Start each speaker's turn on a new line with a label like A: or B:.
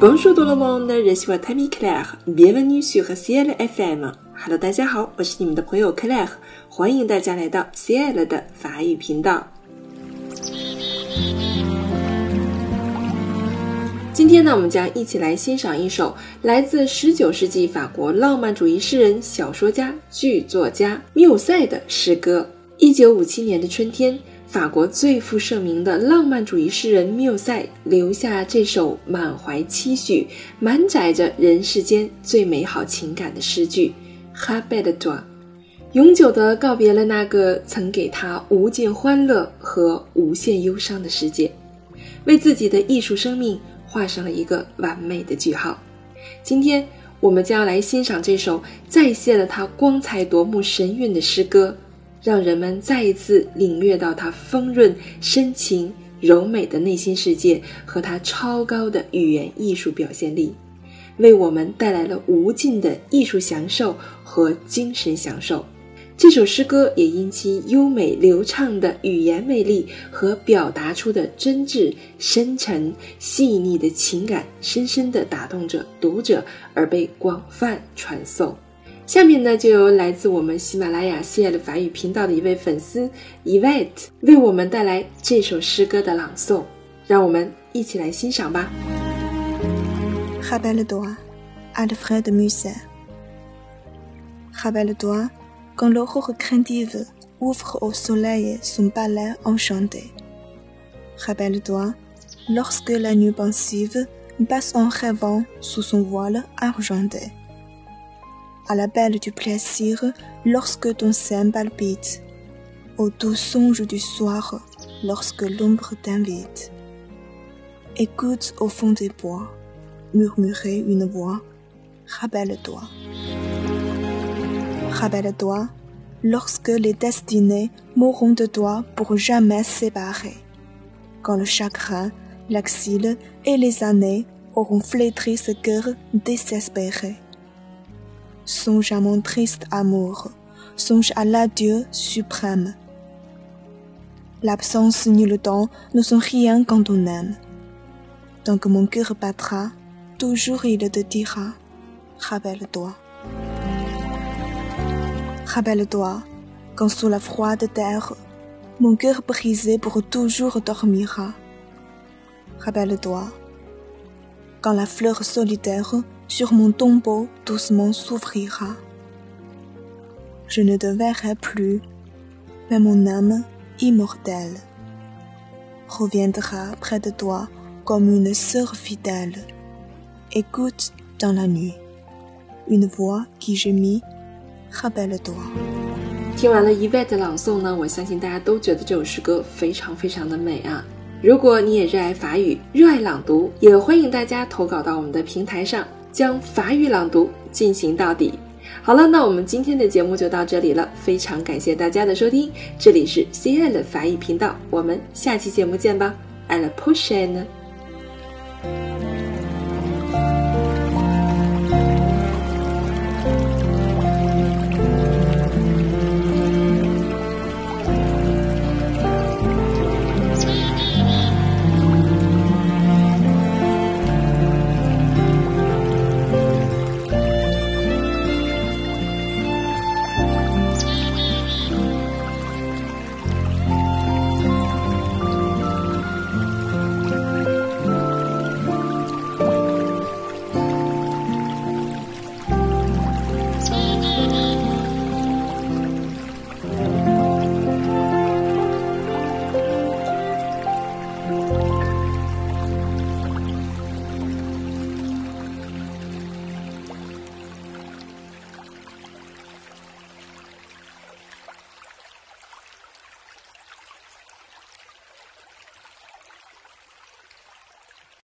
A: Bonjour tout le monde, je suis Tammy Claire. Bienvenue sur CL FM. Hello，大家好，我是你们的朋友 Claire，欢迎大家来到 CL 的法语频道。今天呢，我们将一起来欣赏一首来自19世纪法国浪漫主义诗人、小说家、剧作家缪塞的诗歌。1957年的春天，法国最负盛名的浪漫主义诗人缪塞留下这首满怀期许、满载着人世间最美好情感的诗句《哈贝的朵》，永久地告别了那个曾给他无尽欢乐和无限忧伤的世界，为自己的艺术生命。画上了一个完美的句号。今天，我们将要来欣赏这首再现了他光彩夺目神韵的诗歌，让人们再一次领略到他丰润、深情、柔美的内心世界和他超高的语言艺术表现力，为我们带来了无尽的艺术享受和精神享受。这首诗歌也因其优美流畅的语言魅力和表达出的真挚、深沉、细腻的情感，深深地打动着读者，而被广泛传颂。下面呢，就由来自我们喜马拉雅 CL 法语频道的一位粉丝 Evette 为我们带来这首诗歌的朗诵，让我们一起来欣赏吧。
B: Rappelle toi, Alfred Musset. Rappelle toi. quand l'aurore craintive ouvre au soleil son palais enchanté. Rappelle-toi, lorsque la nuit pensive passe en rêvant sous son voile argenté. À la belle du plaisir, lorsque ton sein palpite, au doux songe du soir, lorsque l'ombre t'invite. Écoute au fond des bois, murmurer une voix, rappelle-toi. Rappelle-toi, lorsque les destinées mourront de toi pour jamais séparer, quand le chagrin, l'exil et les années auront flétri ce cœur désespéré. Songe à mon triste amour, songe à l'adieu suprême. L'absence ni le temps ne sont rien quand on aime. Tant que mon cœur battra, toujours il te dira, rappelle-toi. Rappelle-toi, quand sous la froide terre, mon cœur brisé pour toujours dormira. Rappelle-toi, quand la fleur solitaire sur mon tombeau doucement s'ouvrira. Je ne te verrai plus, mais mon âme immortelle reviendra près de toi comme une sœur fidèle. Écoute dans la nuit une voix qui gémit 哈贝勒多。
A: 听完了伊维的朗诵呢，我相信大家都觉得这首诗歌非常非常的美啊！ 如果你也热爱法语，热爱朗读，也欢迎大家投稿到我们的平台上，将法语朗读进行到底。好了，那我们今天的节目就到这里了，非常感谢大家的收听，这里是 C L 法语频道，我们下期节目见吧，I l l e prochaine。